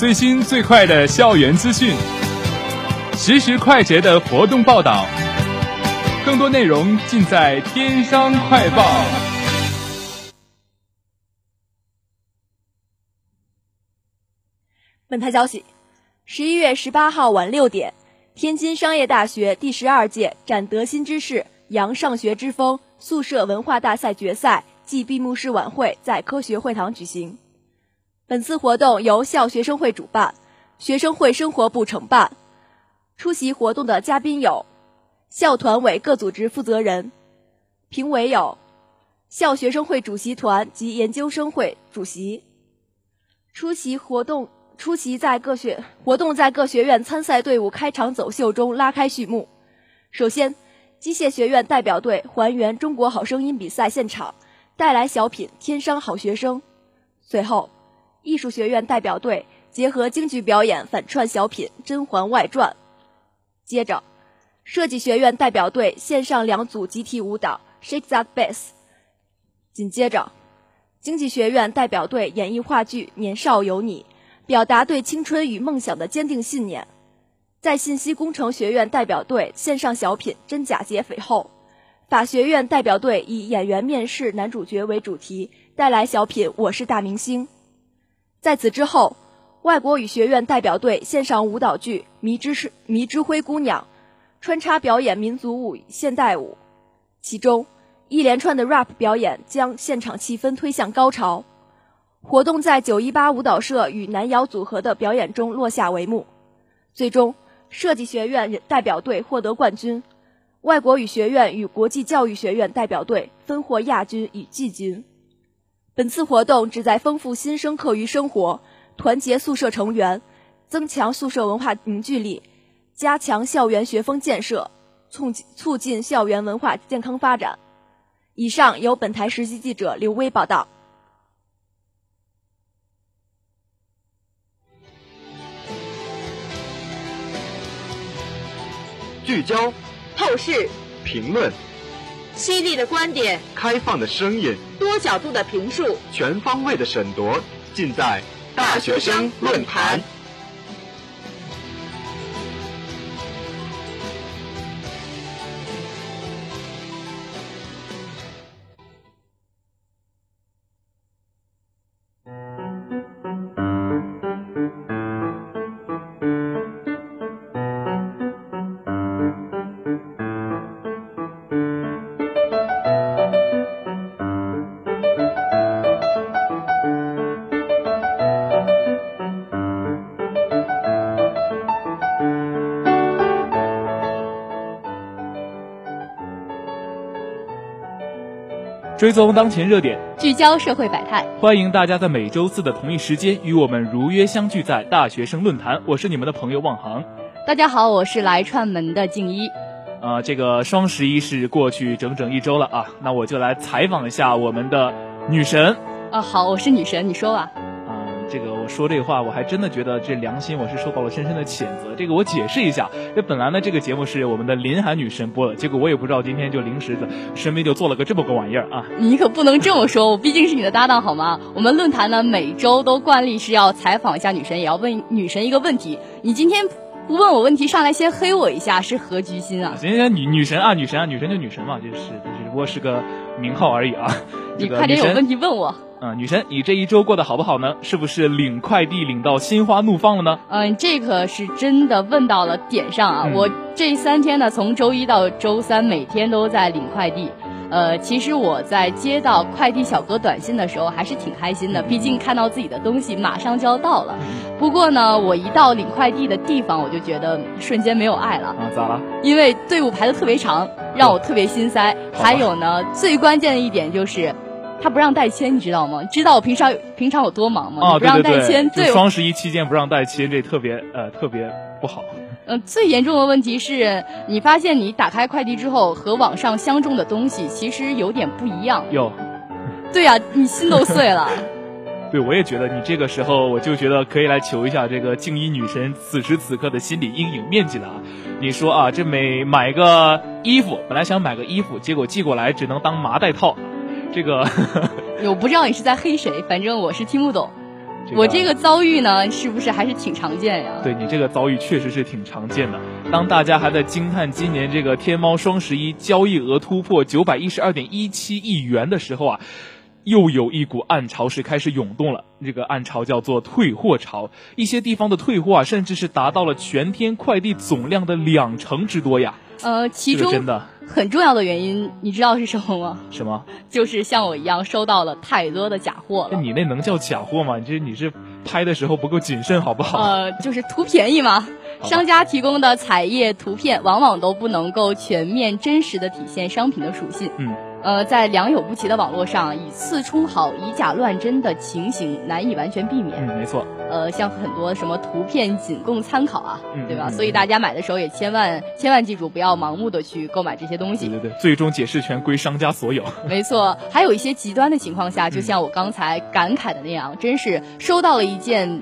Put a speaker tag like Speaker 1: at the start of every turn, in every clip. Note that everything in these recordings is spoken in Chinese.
Speaker 1: 最新最快的校园资讯，实时快捷的活动报道，更多内容尽在《天商快报》。
Speaker 2: 本台消息：十一月十八号晚六点，天津商业大学第十二届“展德新知识，扬上学之风”宿舍文化大赛决赛暨闭幕式晚会在科学会堂举行。本次活动由校学生会主办，学生会生活部承办。出席活动的嘉宾有校团委各组织负责人，评委有校学生会主席团及研究生会主席。出席活动，出席在各学活动在各学院参赛队伍开场走秀中拉开序幕。首先，机械学院代表队还原《中国好声音》比赛现场，带来小品《天生好学生》。随后。艺术学院代表队结合京剧表演反串小品《甄嬛外传》，接着，设计学院代表队献上两组集体舞蹈《Shake That Bass》，紧接着，经济学院代表队演绎话剧《年少有你》，表达对青春与梦想的坚定信念。在信息工程学院代表队献上小品《真假劫匪》后，法学院代表队以演员面试男主角为主题，带来小品《我是大明星》。在此之后，外国语学院代表队献上舞蹈剧《迷之是迷之灰姑娘》，穿插表演民族舞现代舞，其中一连串的 rap 表演将现场气氛推向高潮。活动在九一八舞蹈社与南瑶组合的表演中落下帷幕。最终，设计学院代表队获得冠军，外国语学院与国际教育学院代表队分获亚军与季军。本次活动旨在丰富新生课余生活，团结宿舍成员，增强宿舍文化凝聚力，加强校园学风建设，促促进校园文化健康发展。以上由本台实习记者刘威报道。
Speaker 3: 聚焦，
Speaker 4: 透视，
Speaker 3: 评论。
Speaker 4: 犀利的观点，
Speaker 3: 开放的声音，
Speaker 4: 多角度的评述，
Speaker 3: 全方位的审夺，尽在大学生论坛。
Speaker 1: 追踪当前热点，
Speaker 5: 聚焦社会百态。
Speaker 1: 欢迎大家在每周四的同一时间与我们如约相聚在大学生论坛。我是你们的朋友望航。
Speaker 5: 大家好，我是来串门的静一。
Speaker 1: 啊，这个双十一是过去整整一周了啊，那我就来采访一下我们的女神。
Speaker 5: 啊，好，我是女神，你说吧。
Speaker 1: 这个我说这话，我还真的觉得这良心我是受到了深深的谴责。这个我解释一下，这本来呢这个节目是我们的林涵女神播的，结果我也不知道今天就临时的身边就做了个这么个玩意儿啊！
Speaker 5: 你可不能这么说，我毕竟是你的搭档好吗？我们论坛呢每周都惯例是要采访一下女神，也要问女神一个问题。你今天不问我问题，上来先黑我一下，是何居心啊？
Speaker 1: 行行，女女神啊，女神啊，女神就女神嘛，就是只不过是个名号而已啊。
Speaker 5: 你快点有问题问我。
Speaker 1: 嗯，女神，你这一周过得好不好呢？是不是领快递领到心花怒放了呢？
Speaker 5: 嗯，这可是真的问到了点上啊！我这三天呢，从周一到周三，每天都在领快递。呃，其实我在接到快递小哥短信的时候，还是挺开心的，毕竟看到自己的东西马上就要到了。不过呢，我一到领快递的地方，我就觉得瞬间没有爱了。
Speaker 1: 啊，咋了？
Speaker 5: 因为队伍排的特别长，让我特别心塞。还有呢，最关键的一点就是。他不让代签，你知道吗？知道我平常平常有多忙吗？
Speaker 1: 啊，
Speaker 5: 不让代签，
Speaker 1: 对双十一期间不让代签，这特别呃特别不好。
Speaker 5: 嗯，最严重的问题是你发现你打开快递之后和网上相中的东西其实有点不一样。
Speaker 1: 有。
Speaker 5: 对呀，你心都碎了。
Speaker 1: 对，我也觉得你这个时候，我就觉得可以来求一下这个静一女神此时此刻的心理阴影面积了啊！你说啊，这每买个衣服，本来想买个衣服，结果寄过来只能当麻袋套。这个，
Speaker 5: 我不知道你是在黑谁，反正我是听不懂。我这个遭遇呢，是不是还是挺常见呀？
Speaker 1: 对你这个遭遇确实是挺常见的。当大家还在惊叹今年这个天猫双十一交易额突破九百一十二点一七亿元的时候啊，又有一股暗潮是开始涌动了。这个暗潮叫做退货潮，一些地方的退货啊，甚至是达到了全天快递总量的两成之多呀。
Speaker 5: 呃，其中
Speaker 1: 真的。
Speaker 5: 很重要的原因，你知道是什么吗？
Speaker 1: 什么？
Speaker 5: 就是像我一样收到了太多的假货了。
Speaker 1: 你那能叫假货吗？你这你是拍的时候不够谨慎，好不好？
Speaker 5: 呃，就是图便宜嘛。商家提供的彩页图片往往都不能够全面真实的体现商品的属性。
Speaker 1: 嗯。
Speaker 5: 呃，在良莠不齐的网络上，以次充好、以假乱真的情形难以完全避免。
Speaker 1: 嗯，没错。
Speaker 5: 呃，像很多什么图片仅供参考啊，对吧？
Speaker 1: 嗯。
Speaker 5: 所以大家买的时候也千万千万记住，不要盲目的去购买这些东西。
Speaker 1: 对对对，最终解释权归商家所有。
Speaker 5: 没错，还有一些极端的情况下，就像我刚才感慨的那样，真是收到了一件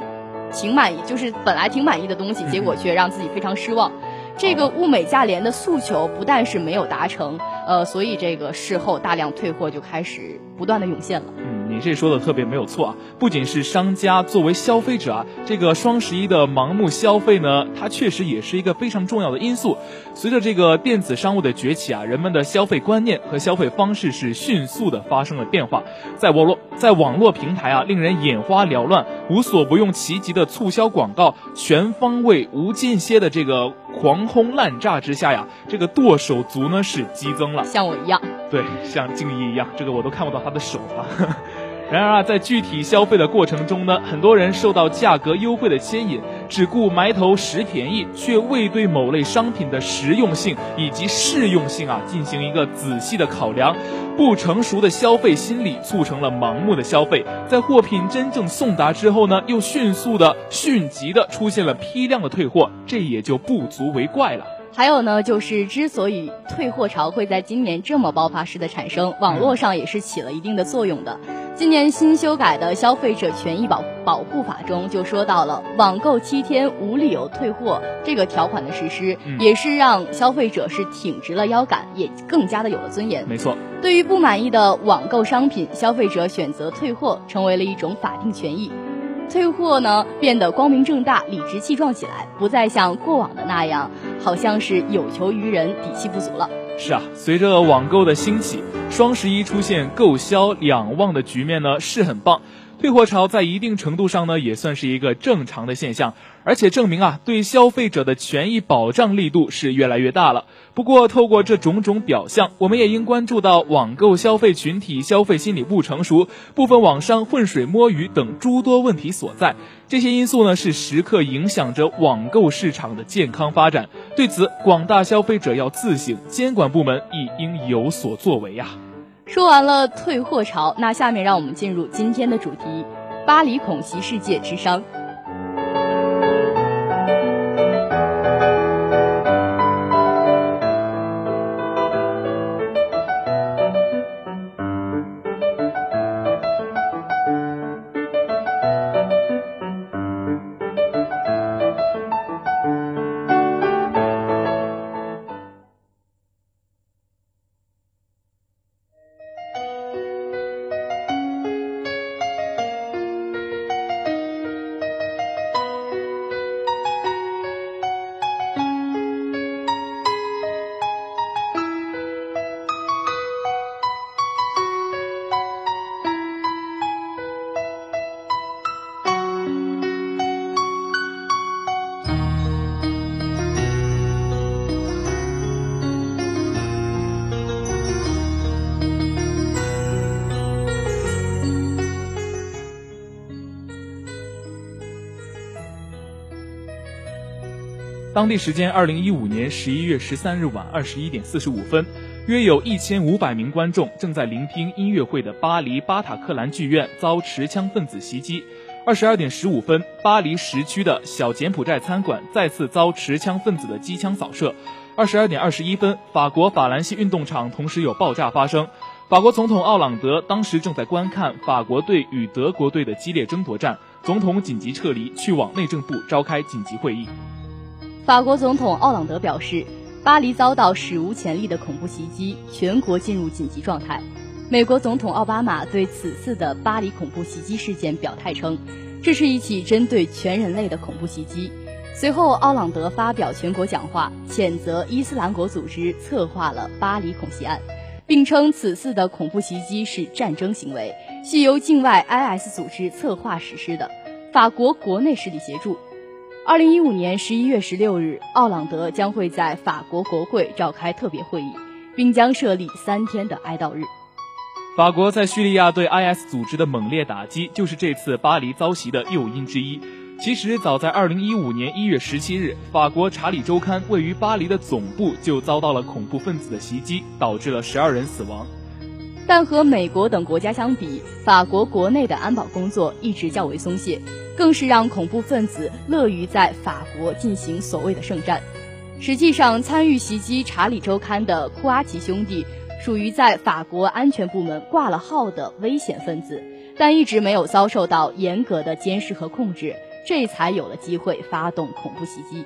Speaker 5: 挺满意，就是本来挺满意的东西，结果却让自己非常失望。这个物美价廉的诉求不但是没有达成，呃，所以这个事后大量退货就开始不断的涌现了。
Speaker 1: 嗯，你这说的特别没有错啊！不仅是商家，作为消费者啊，这个双十一的盲目消费呢，它确实也是一个非常重要的因素。随着这个电子商务的崛起啊，人们的消费观念和消费方式是迅速的发生了变化。在网络在网络平台啊，令人眼花缭乱、无所不用其极的促销广告，全方位无间歇的这个。狂轰滥炸之下呀，这个剁手族呢是激增了，
Speaker 5: 像我一样，
Speaker 1: 对，像静怡一样，这个我都看不到他的手啊。然而啊，在具体消费的过程中呢，很多人受到价格优惠的牵引，只顾埋头拾便宜，却未对某类商品的实用性以及适用性啊进行一个仔细的考量。不成熟的消费心理促成了盲目的消费，在货品真正送达之后呢，又迅速的迅疾的出现了批量的退货，这也就不足为怪了。
Speaker 5: 还有呢，就是之所以退货潮会在今年这么爆发式的产生，网络上也是起了一定的作用的。今年新修改的消费者权益保保护法中就说到了，网购七天无理由退货这个条款的实施，也是让消费者是挺直了腰杆，也更加的有了尊严。
Speaker 1: 没错，
Speaker 5: 对于不满意的网购商品，消费者选择退货成为了一种法定权益。退货呢变得光明正大、理直气壮起来，不再像过往的那样，好像是有求于人、底气不足了。
Speaker 1: 是啊，随着网购的兴起，双十一出现购销两旺的局面呢，是很棒。退货潮在一定程度上呢，也算是一个正常的现象，而且证明啊，对消费者的权益保障力度是越来越大了。不过，透过这种种表象，我们也应关注到网购消费群体消费心理不成熟、部分网商浑水摸鱼等诸多问题所在。这些因素呢，是时刻影响着网购市场的健康发展。对此，广大消费者要自省，监管部门亦应有所作为呀。
Speaker 5: 说完了退货潮，那下面让我们进入今天的主题：巴黎恐袭世界之殇。
Speaker 1: 当地时间二零一五年十一月十三日晚二十一点四十五分，约有一千五百名观众正在聆听音乐会的巴黎巴塔克兰剧院遭持枪分子袭击。二十二点十五分，巴黎时区的小柬埔寨餐馆再次遭持枪分子的机枪扫射。二十二点二十一分，法国法兰西运动场同时有爆炸发生。法国总统奥朗德当时正在观看法国队与德国队的激烈争夺战，总统紧急撤离，去往内政部召开紧急会议。
Speaker 5: 法国总统奥朗德表示，巴黎遭到史无前例的恐怖袭击，全国进入紧急状态。美国总统奥巴马对此次的巴黎恐怖袭击事件表态称，这是一起针对全人类的恐怖袭击。随后，奥朗德发表全国讲话，谴责伊斯兰国组织策划了巴黎恐袭案，并称此次的恐怖袭击是战争行为，系由境外 IS 组织策划实施的，法国国内势力协助。二零一五年十一月十六日，奥朗德将会在法国国会召开特别会议，并将设立三天的哀悼日。
Speaker 1: 法国在叙利亚对 IS 组织的猛烈打击，就是这次巴黎遭袭的诱因之一。其实，早在二零一五年一月十七日，法国《查理周刊》位于巴黎的总部就遭到了恐怖分子的袭击，导致了十二人死亡。
Speaker 5: 但和美国等国家相比，法国国内的安保工作一直较为松懈。更是让恐怖分子乐于在法国进行所谓的圣战。实际上，参与袭击《查理周刊》的库阿奇兄弟属于在法国安全部门挂了号的危险分子，但一直没有遭受到严格的监视和控制，这才有了机会发动恐怖袭击。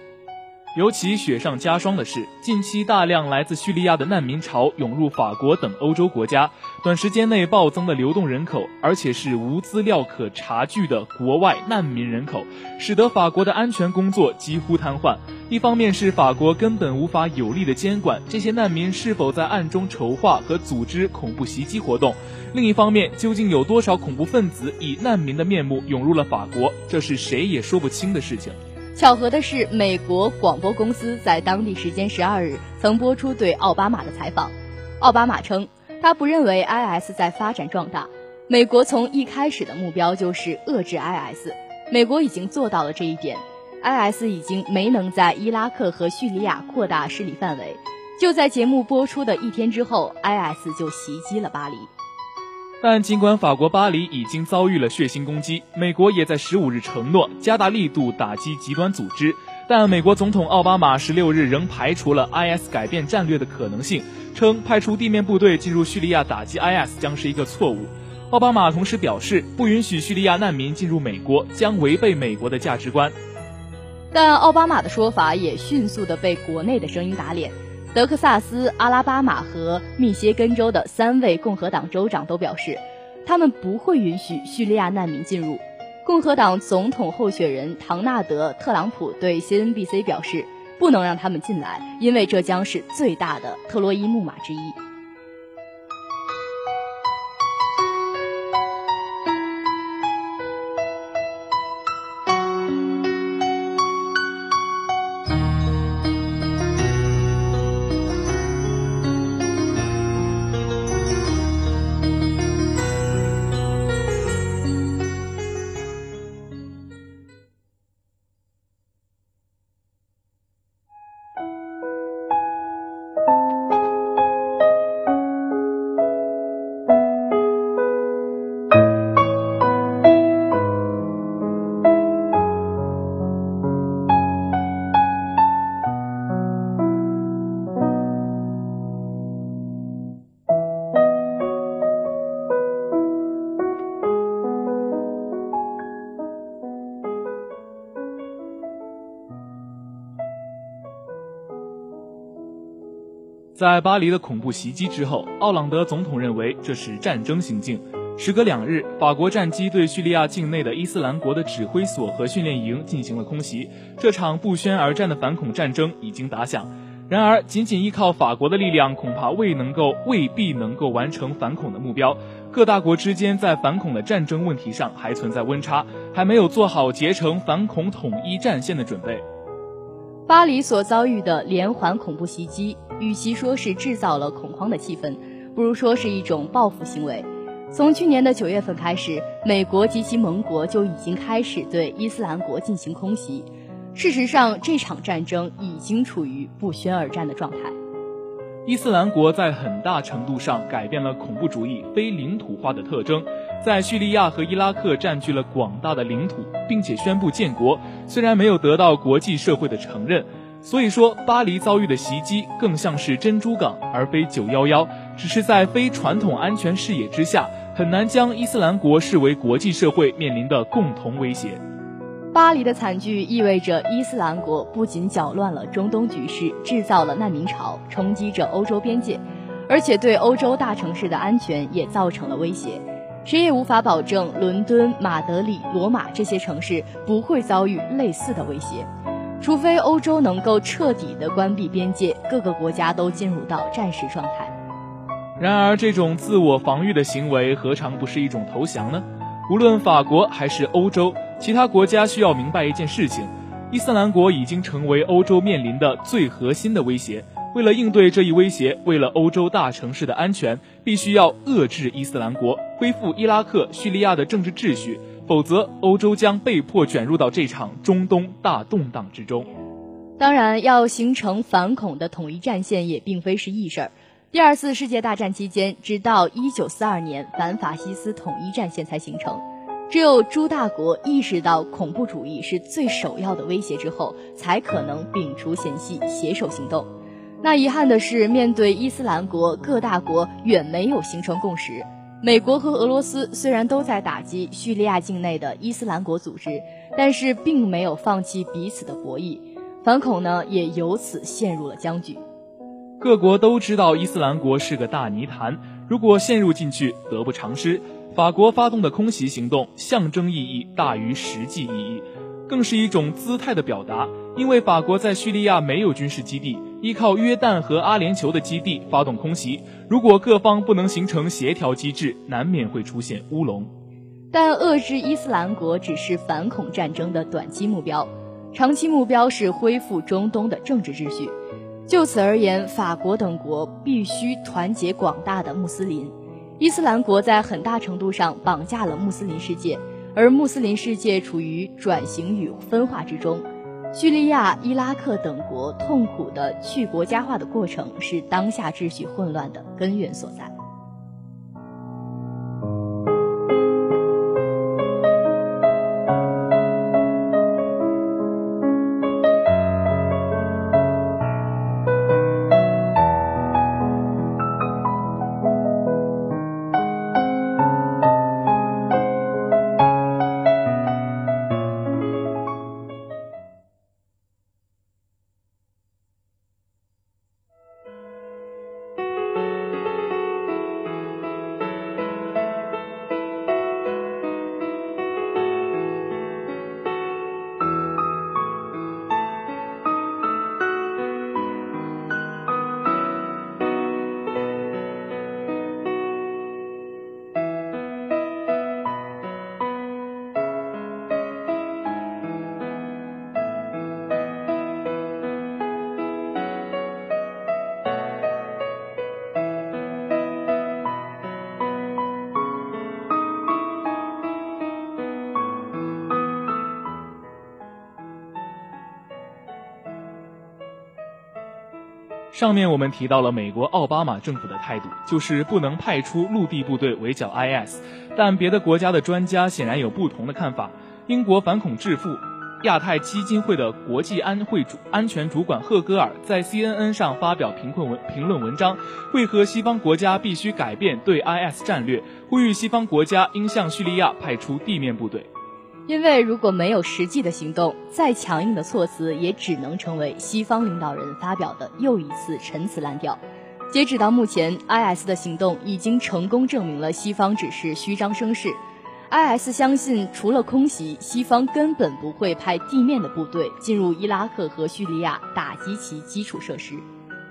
Speaker 1: 尤其雪上加霜的是，近期大量来自叙利亚的难民潮涌入法国等欧洲国家，短时间内暴增的流动人口，而且是无资料可查据的国外难民人口，使得法国的安全工作几乎瘫痪。一方面是法国根本无法有力的监管这些难民是否在暗中筹划和组织恐怖袭击活动，另一方面，究竟有多少恐怖分子以难民的面目涌入了法国，这是谁也说不清的事情。
Speaker 5: 巧合的是，美国广播公司在当地时间十二日曾播出对奥巴马的采访。奥巴马称，他不认为 IS 在发展壮大。美国从一开始的目标就是遏制 IS，美国已经做到了这一点。IS 已经没能在伊拉克和叙利亚扩大势力范围。就在节目播出的一天之后，IS 就袭击了巴黎。
Speaker 1: 但尽管法国巴黎已经遭遇了血腥攻击，美国也在十五日承诺加大力度打击极端组织。但美国总统奥巴马十六日仍排除了 IS 改变战略的可能性，称派出地面部队进入叙利亚打击 IS 将是一个错误。奥巴马同时表示，不允许叙利亚难民进入美国将违背美国的价值观。
Speaker 5: 但奥巴马的说法也迅速的被国内的声音打脸。德克萨斯、阿拉巴马和密歇根州的三位共和党州长都表示，他们不会允许叙利亚难民进入。共和党总统候选人唐纳德·特朗普对 CNBC 表示，不能让他们进来，因为这将是最大的特洛伊木马之一。
Speaker 1: 在巴黎的恐怖袭击之后，奥朗德总统认为这是战争行径。时隔两日，法国战机对叙利亚境内的伊斯兰国的指挥所和训练营进行了空袭，这场不宣而战的反恐战争已经打响。然而，仅仅依靠法国的力量，恐怕未能够、未必能够完成反恐的目标。各大国之间在反恐的战争问题上还存在温差，还没有做好结成反恐统一战线的准备。
Speaker 5: 巴黎所遭遇的连环恐怖袭击，与其说是制造了恐慌的气氛，不如说是一种报复行为。从去年的九月份开始，美国及其盟国就已经开始对伊斯兰国进行空袭。事实上，这场战争已经处于不宣而战的状态。
Speaker 1: 伊斯兰国在很大程度上改变了恐怖主义非领土化的特征，在叙利亚和伊拉克占据了广大的领土，并且宣布建国，虽然没有得到国际社会的承认。所以说，巴黎遭遇的袭击更像是珍珠港，而非九幺幺，只是在非传统安全视野之下，很难将伊斯兰国视为国际社会面临的共同威胁。
Speaker 5: 巴黎的惨剧意味着伊斯兰国不仅搅乱了中东局势，制造了难民潮，冲击着欧洲边界，而且对欧洲大城市的安全也造成了威胁。谁也无法保证伦敦、马德里、罗马这些城市不会遭遇类似的威胁，除非欧洲能够彻底的关闭边界，各个国家都进入到战时状态。
Speaker 1: 然而，这种自我防御的行为何尝不是一种投降呢？无论法国还是欧洲。其他国家需要明白一件事情：伊斯兰国已经成为欧洲面临的最核心的威胁。为了应对这一威胁，为了欧洲大城市的安全，必须要遏制伊斯兰国，恢复伊拉克、叙利亚的政治秩序，否则欧洲将被迫卷入到这场中东大动荡之中。
Speaker 5: 当然，要形成反恐的统一战线也并非是易事儿。第二次世界大战期间，直到1942年，反法西斯统一战线才形成。只有诸大国意识到恐怖主义是最首要的威胁之后，才可能摒除嫌隙，携手行动。那遗憾的是，面对伊斯兰国，各大国远没有形成共识。美国和俄罗斯虽然都在打击叙利亚境内的伊斯兰国组织，但是并没有放弃彼此的博弈，反恐呢也由此陷入了僵局。
Speaker 1: 各国都知道伊斯兰国是个大泥潭，如果陷入进去，得不偿失。法国发动的空袭行动，象征意义大于实际意义，更是一种姿态的表达。因为法国在叙利亚没有军事基地，依靠约旦和阿联酋的基地发动空袭，如果各方不能形成协调机制，难免会出现乌龙。
Speaker 5: 但遏制伊斯兰国只是反恐战争的短期目标，长期目标是恢复中东的政治秩序。就此而言，法国等国必须团结广大的穆斯林。伊斯兰国在很大程度上绑架了穆斯林世界，而穆斯林世界处于转型与分化之中。叙利亚、伊拉克等国痛苦的去国家化的过程，是当下秩序混乱的根源所在。
Speaker 1: 上面我们提到了美国奥巴马政府的态度，就是不能派出陆地部队围剿 IS，但别的国家的专家显然有不同的看法。英国反恐智库亚太基金会的国际安会主安全主管赫戈尔在 CNN 上发表评论文评论文章，为何西方国家必须改变对 IS 战略，呼吁西方国家应向叙利亚派出地面部队。
Speaker 5: 因为如果没有实际的行动，再强硬的措辞也只能成为西方领导人发表的又一次陈词滥调。截止到目前，IS 的行动已经成功证明了西方只是虚张声势。IS 相信，除了空袭，西方根本不会派地面的部队进入伊拉克和叙利亚打击其基础设施。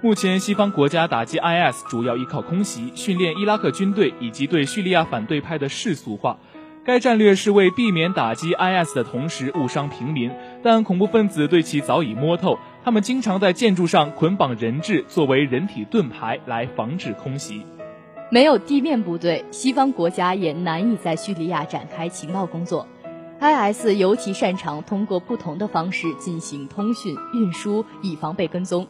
Speaker 1: 目前，西方国家打击 IS 主要依靠空袭、训练伊拉克军队以及对叙利亚反对派的世俗化。该战略是为避免打击 IS 的同时误伤平民，但恐怖分子对其早已摸透。他们经常在建筑上捆绑人质，作为人体盾牌来防止空袭。
Speaker 5: 没有地面部队，西方国家也难以在叙利亚展开情报工作。IS 尤其擅长通过不同的方式进行通讯运输，以防被跟踪。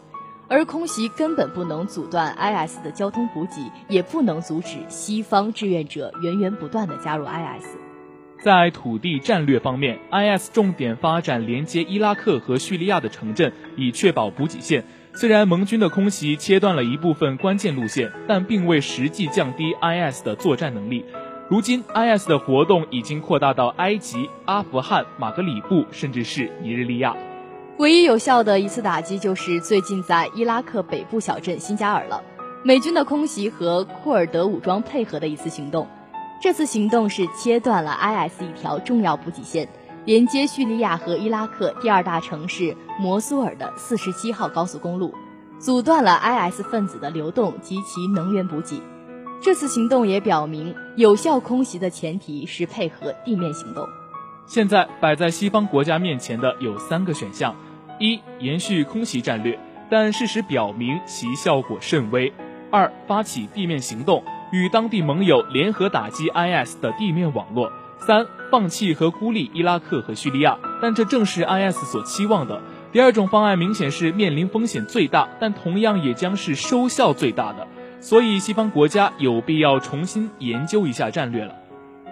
Speaker 5: 而空袭根本不能阻断 IS 的交通补给，也不能阻止西方志愿者源源不断的加入 IS。
Speaker 1: 在土地战略方面，IS 重点发展连接伊拉克和叙利亚的城镇，以确保补给线。虽然盟军的空袭切断了一部分关键路线，但并未实际降低 IS 的作战能力。如今，IS 的活动已经扩大到埃及、阿富汗、马格里布，甚至是尼日利亚。
Speaker 5: 唯一有效的一次打击就是最近在伊拉克北部小镇新加尔了。美军的空袭和库尔德武装配合的一次行动，这次行动是切断了 IS 一条重要补给线，连接叙利亚和伊拉克第二大城市摩苏尔的四十七号高速公路，阻断了 IS 分子的流动及其能源补给。这次行动也表明，有效空袭的前提是配合地面行动。
Speaker 1: 现在摆在西方国家面前的有三个选项。一、延续空袭战略，但事实表明其效果甚微。二、发起地面行动，与当地盟友联合打击 IS 的地面网络。三、放弃和孤立伊拉克和叙利亚，但这正是 IS 所期望的。第二种方案明显是面临风险最大，但同样也将是收效最大的。所以，西方国家有必要重新研究一下战略了。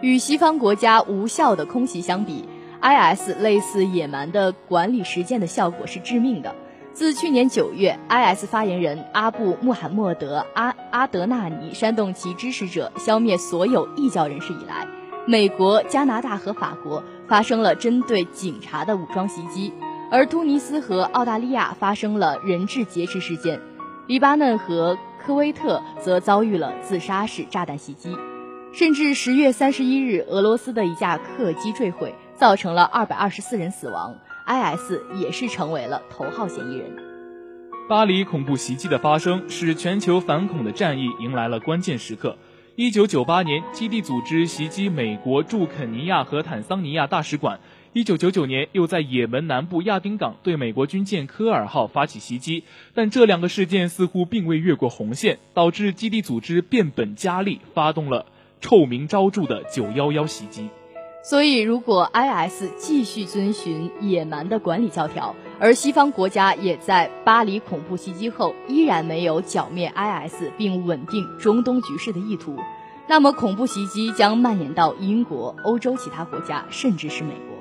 Speaker 5: 与西方国家无效的空袭相比。IS 类似野蛮的管理实践的效果是致命的。自去年九月，IS 发言人阿布穆罕默德阿阿德纳尼煽动其支持者消灭所有异教人士以来，美国、加拿大和法国发生了针对警察的武装袭击，而突尼斯和澳大利亚发生了人质劫持事件，黎巴嫩和科威特则遭遇了自杀式炸弹袭击，甚至十月三十一日，俄罗斯的一架客机坠毁。造成了二百二十四人死亡，IS 也是成为了头号嫌疑人。
Speaker 1: 巴黎恐怖袭击的发生，使全球反恐的战役迎来了关键时刻。一九九八年，基地组织袭击美国驻肯尼亚和坦桑尼亚大使馆；一九九九年，又在也门南部亚丁港对美国军舰科尔号发起袭击。但这两个事件似乎并未越过红线，导致基地组织变本加厉，发动了臭名昭著的九幺幺袭击。
Speaker 5: 所以，如果 IS 继续遵循野蛮的管理教条，而西方国家也在巴黎恐怖袭击后依然没有剿灭 IS 并稳定中东局势的意图，那么恐怖袭击将蔓延到英国、欧洲其他国家，甚至是美国。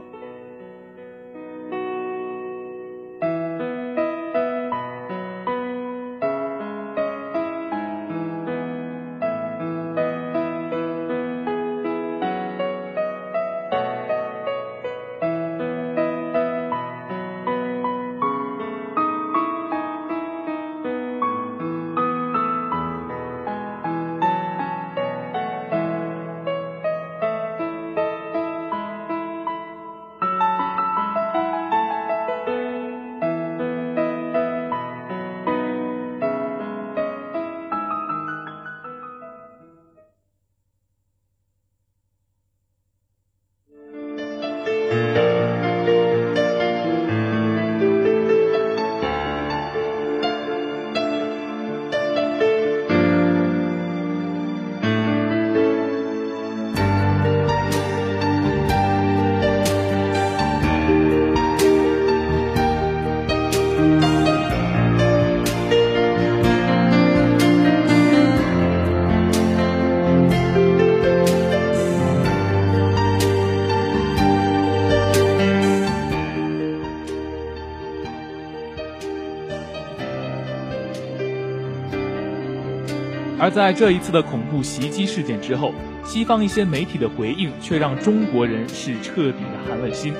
Speaker 1: 而在这一次的恐怖袭击事件之后，西方一些媒体的回应却让中国人是彻底的寒了心。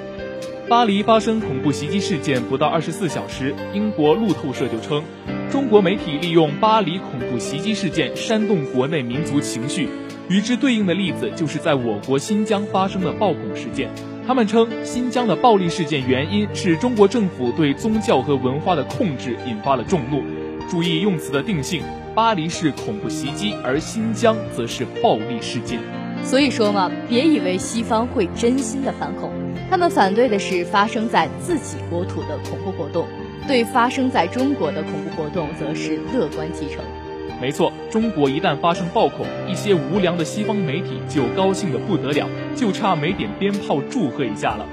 Speaker 1: 巴黎发生恐怖袭击事件不到二十四小时，英国路透社就称，中国媒体利用巴黎恐怖袭击事件煽动国内民族情绪，与之对应的例子就是在我国新疆发生的暴恐事件。他们称，新疆的暴力事件原因是中国政府对宗教和文化的控制引发了众怒。注意用词的定性，巴黎是恐怖袭击，而新疆则是暴力事件。
Speaker 5: 所以说嘛，别以为西方会真心的反恐，他们反对的是发生在自己国土的恐怖活动，对发生在中国的恐怖活动则是乐观其成。
Speaker 1: 没错，中国一旦发生暴恐，一些无良的西方媒体就高兴的不得了，就差没点鞭炮祝贺一下了。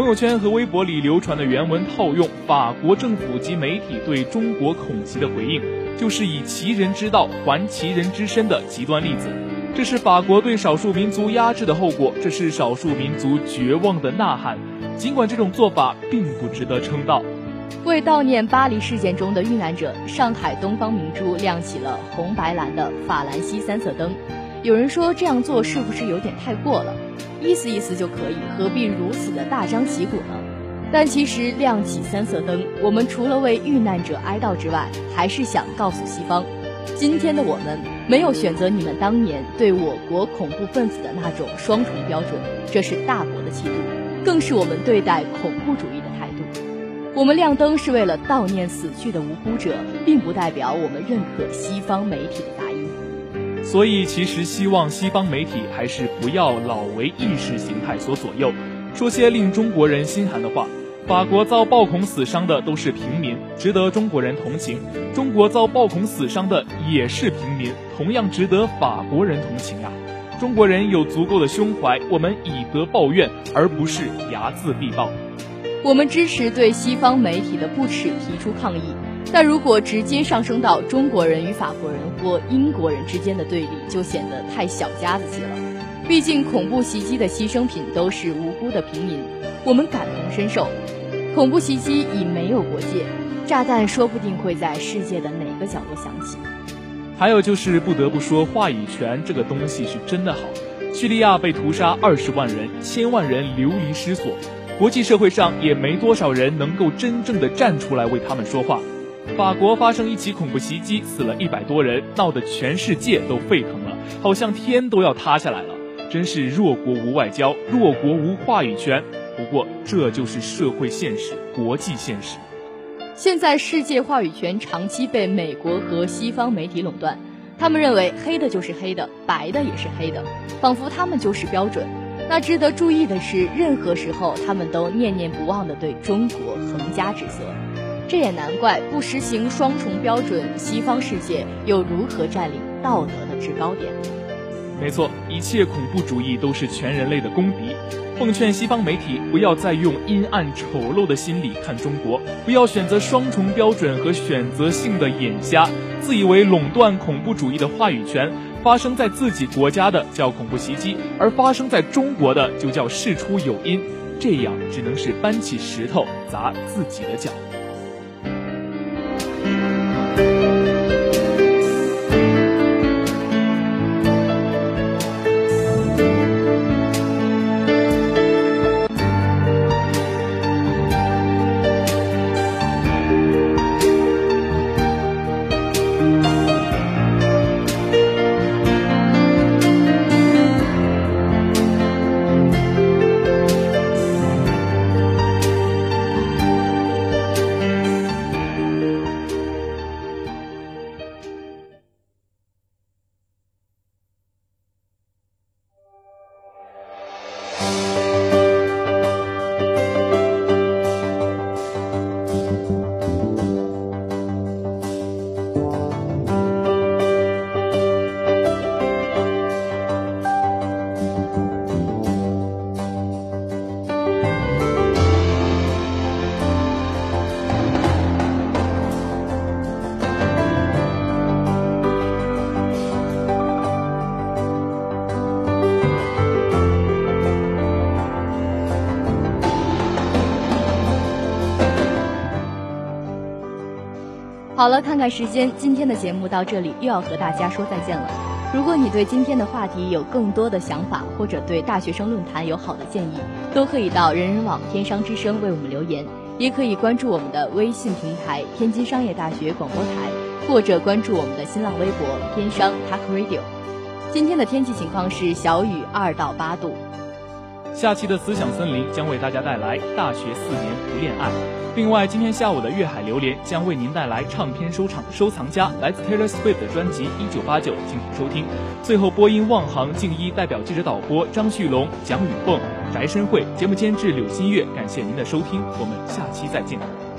Speaker 1: 朋友圈和微博里流传的原文套用法国政府及媒体对中国恐袭的回应，就是以其人之道还其人之身的极端例子。这是法国对少数民族压制的后果，这是少数民族绝望的呐喊。尽管这种做法并不值得称道。
Speaker 5: 为悼念巴黎事件中的遇难者，上海东方明珠亮起了红白蓝的法兰西三色灯。有人说这样做是不是有点太过了？意思意思就可以，何必如此的大张旗鼓呢？但其实亮起三色灯，我们除了为遇难者哀悼之外，还是想告诉西方，今天的我们没有选择你们当年对我国恐怖分子的那种双重标准，这是大国的气度，更是我们对待恐怖主义的态度。我们亮灯是为了悼念死去的无辜者，并不代表我们认可西方媒体的。
Speaker 1: 所以，其实希望西方媒体还是不要老为意识形态所左右，说些令中国人心寒的话。法国遭暴恐死伤的都是平民，值得中国人同情；中国遭暴恐死伤的也是平民，同样值得法国人同情啊！中国人有足够的胸怀，我们以德报怨，而不是睚眦必报。
Speaker 5: 我们支持对西方媒体的不耻提出抗议，但如果直接上升到中国人与法国人或英国人之间的对立，就显得太小家子气了。毕竟恐怖袭击的牺牲品都是无辜的平民，我们感同身受。恐怖袭击已没有国界，炸弹说不定会在世界的哪个角落响起。
Speaker 1: 还有就是不得不说，话语权这个东西是真的好。叙利亚被屠杀二十万人，千万人流离失所。国际社会上也没多少人能够真正的站出来为他们说话。法国发生一起恐怖袭击，死了一百多人，闹得全世界都沸腾了，好像天都要塌下来了。真是弱国无外交，弱国无话语权。不过这就是社会现实，国际现实。
Speaker 5: 现在世界话语权长期被美国和西方媒体垄断，他们认为黑的就是黑的，白的也是黑的，仿佛他们就是标准。那值得注意的是，任何时候他们都念念不忘地对中国横加指责。这也难怪，不实行双重标准，西方世界又如何占领道德的制高点？
Speaker 1: 没错，一切恐怖主义都是全人类的公敌。奉劝西方媒体不要再用阴暗丑陋的心理看中国，不要选择双重标准和选择性的眼瞎，自以为垄断恐怖主义的话语权。发生在自己国家的叫恐怖袭击，而发生在中国的就叫事出有因，这样只能是搬起石头砸自己的脚。
Speaker 5: 看看时间，今天的节目到这里又要和大家说再见了。如果你对今天的话题有更多的想法，或者对大学生论坛有好的建议，都可以到人人网天商之声为我们留言，也可以关注我们的微信平台天津商业大学广播台。或者关注我们的新浪微博“天商 Talk Radio”。今天的天气情况是小雨二到八度。
Speaker 1: 下期的思想森林将为大家带来《大学四年不恋爱》。另外，今天下午的粤海榴莲将为您带来唱片收藏收藏家来自 Taylor Swift 的专辑《一九八九》，敬请收听。最后，播音望航静一代表记者导播张旭龙、蒋雨凤、翟申慧，节目监制柳新月，感谢您的收听，我们下期再见。